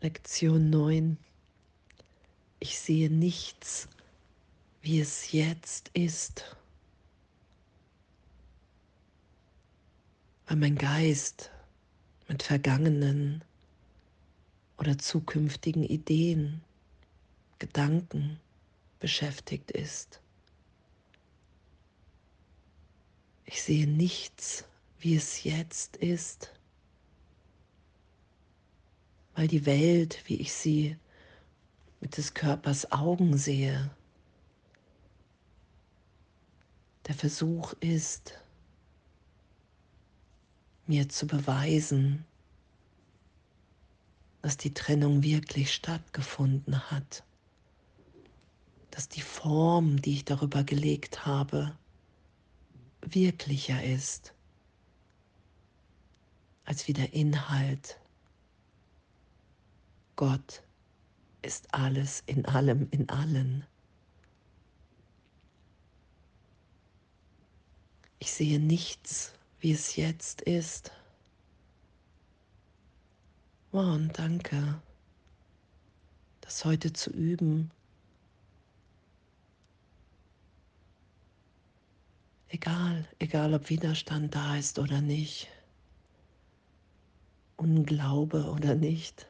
Lektion 9. Ich sehe nichts, wie es jetzt ist, weil mein Geist mit vergangenen oder zukünftigen Ideen, Gedanken beschäftigt ist. Ich sehe nichts, wie es jetzt ist, weil die Welt, wie ich sie mit des Körpers Augen sehe, der Versuch ist, mir zu beweisen, dass die Trennung wirklich stattgefunden hat, dass die Form, die ich darüber gelegt habe, wirklicher ist als wie der Inhalt Gott ist alles in allem in allen. Ich sehe nichts, wie es jetzt ist. Wow, und danke, das heute zu üben. Egal, egal ob Widerstand da ist oder nicht, Unglaube oder nicht.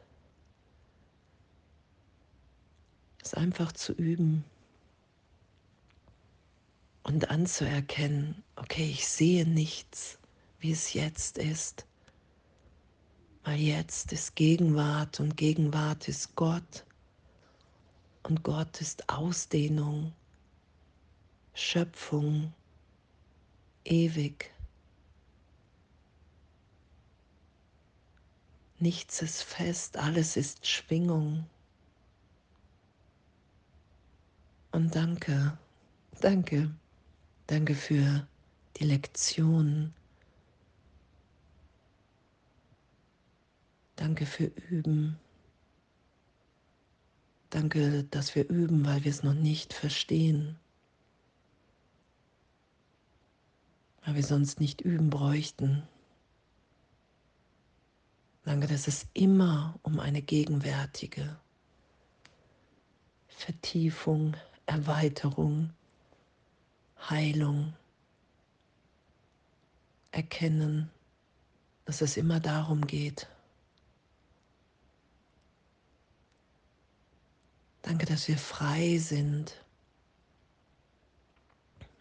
Es einfach zu üben und anzuerkennen, okay, ich sehe nichts, wie es jetzt ist, weil jetzt ist Gegenwart und Gegenwart ist Gott und Gott ist Ausdehnung, Schöpfung, ewig. Nichts ist fest, alles ist Schwingung. Und danke, danke, danke für die Lektion. Danke für Üben. Danke, dass wir üben, weil wir es noch nicht verstehen. Weil wir sonst nicht üben bräuchten. Danke, dass es immer um eine gegenwärtige Vertiefung Erweiterung, Heilung, Erkennen, dass es immer darum geht. Danke, dass wir frei sind,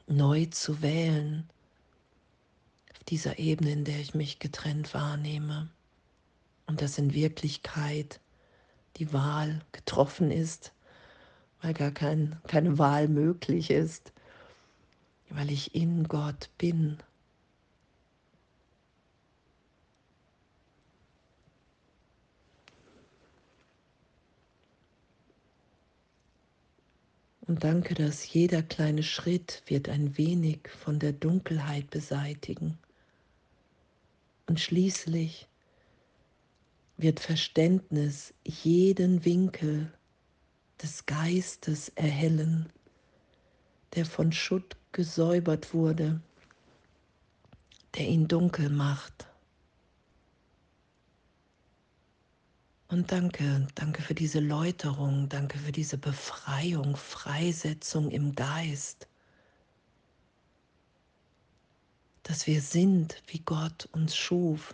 neu zu wählen auf dieser Ebene, in der ich mich getrennt wahrnehme und dass in Wirklichkeit die Wahl getroffen ist weil gar kein, keine Wahl möglich ist, weil ich in Gott bin. Und danke, dass jeder kleine Schritt wird ein wenig von der Dunkelheit beseitigen. Und schließlich wird Verständnis jeden Winkel des Geistes erhellen, der von Schutt gesäubert wurde, der ihn dunkel macht. Und danke, danke für diese Läuterung, danke für diese Befreiung, Freisetzung im Geist, dass wir sind, wie Gott uns schuf.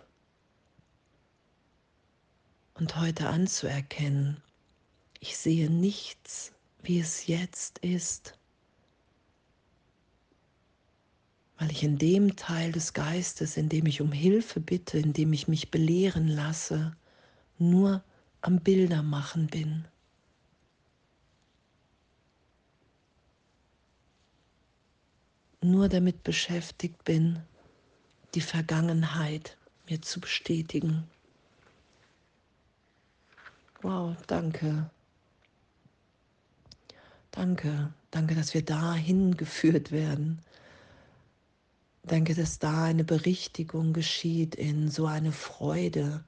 Und heute anzuerkennen, ich sehe nichts, wie es jetzt ist, weil ich in dem Teil des Geistes, in dem ich um Hilfe bitte, in dem ich mich belehren lasse, nur am Bildermachen bin. Nur damit beschäftigt bin, die Vergangenheit mir zu bestätigen. Wow, danke. Danke, danke, dass wir dahin geführt werden. Danke, dass da eine Berichtigung geschieht in so eine Freude,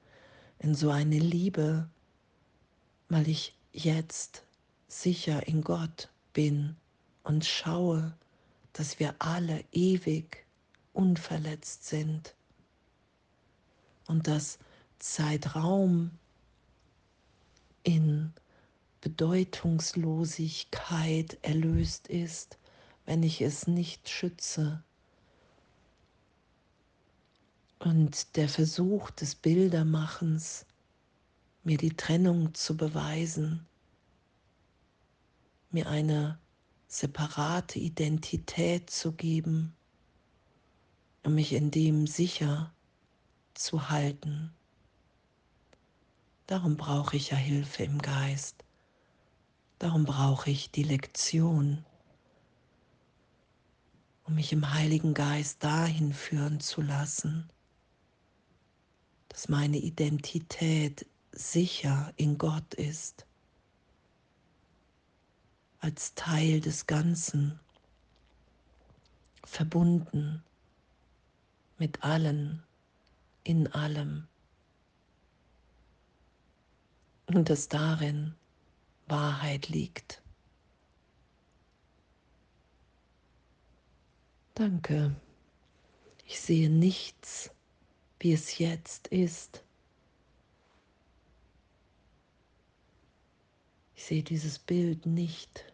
in so eine Liebe, weil ich jetzt sicher in Gott bin und schaue, dass wir alle ewig unverletzt sind und dass Zeitraum in Bedeutungslosigkeit erlöst ist, wenn ich es nicht schütze. Und der Versuch des Bildermachens, mir die Trennung zu beweisen, mir eine separate Identität zu geben, um mich in dem sicher zu halten. Darum brauche ich ja Hilfe im Geist. Darum brauche ich die Lektion, um mich im Heiligen Geist dahin führen zu lassen, dass meine Identität sicher in Gott ist, als Teil des Ganzen, verbunden mit allen, in allem. Und dass darin Wahrheit liegt. Danke. Ich sehe nichts, wie es jetzt ist. Ich sehe dieses Bild nicht,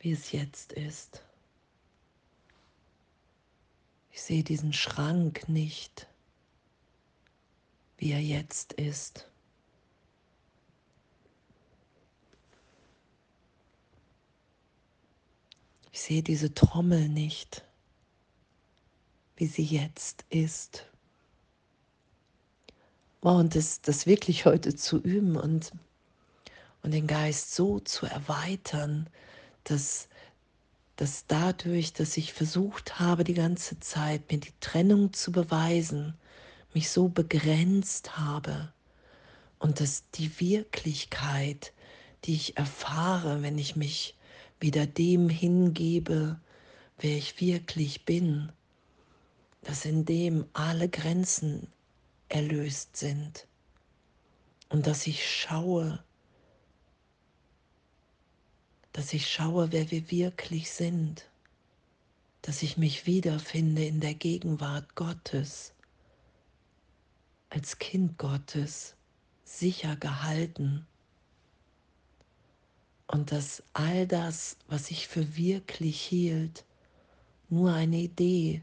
wie es jetzt ist. Ich sehe diesen Schrank nicht, wie er jetzt ist. Ich sehe diese Trommel nicht, wie sie jetzt ist. Und das, das wirklich heute zu üben und, und den Geist so zu erweitern, dass, dass dadurch, dass ich versucht habe, die ganze Zeit mir die Trennung zu beweisen, mich so begrenzt habe und dass die Wirklichkeit, die ich erfahre, wenn ich mich wieder dem hingebe, wer ich wirklich bin, dass in dem alle Grenzen erlöst sind und dass ich schaue, dass ich schaue, wer wir wirklich sind, dass ich mich wiederfinde in der Gegenwart Gottes, als Kind Gottes, sicher gehalten und dass all das, was ich für wirklich hielt, nur eine Idee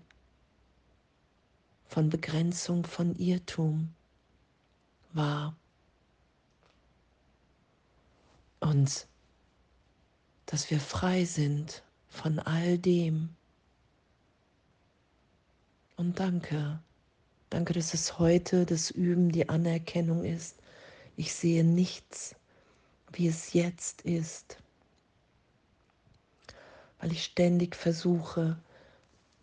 von Begrenzung, von Irrtum war. Und dass wir frei sind von all dem. Und danke, danke, dass es heute das Üben, die Anerkennung ist. Ich sehe nichts wie es jetzt ist, weil ich ständig versuche,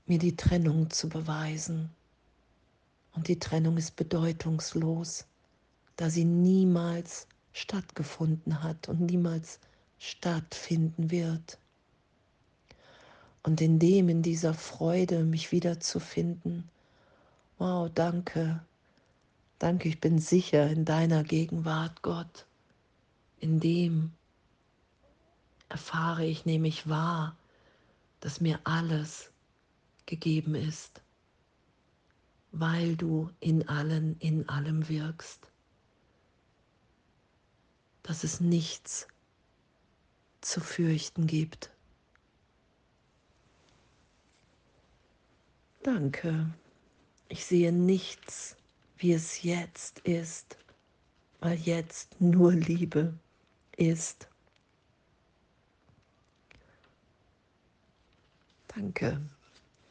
mir die Trennung zu beweisen. Und die Trennung ist bedeutungslos, da sie niemals stattgefunden hat und niemals stattfinden wird. Und in dem, in dieser Freude, mich wiederzufinden, wow, danke, danke, ich bin sicher in deiner Gegenwart, Gott. In dem erfahre ich nämlich wahr, dass mir alles gegeben ist, weil du in allen, in allem wirkst, dass es nichts zu fürchten gibt. Danke. Ich sehe nichts, wie es jetzt ist, weil jetzt nur Liebe ist. Danke,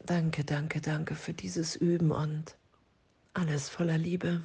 danke, danke, danke für dieses Üben und alles voller Liebe.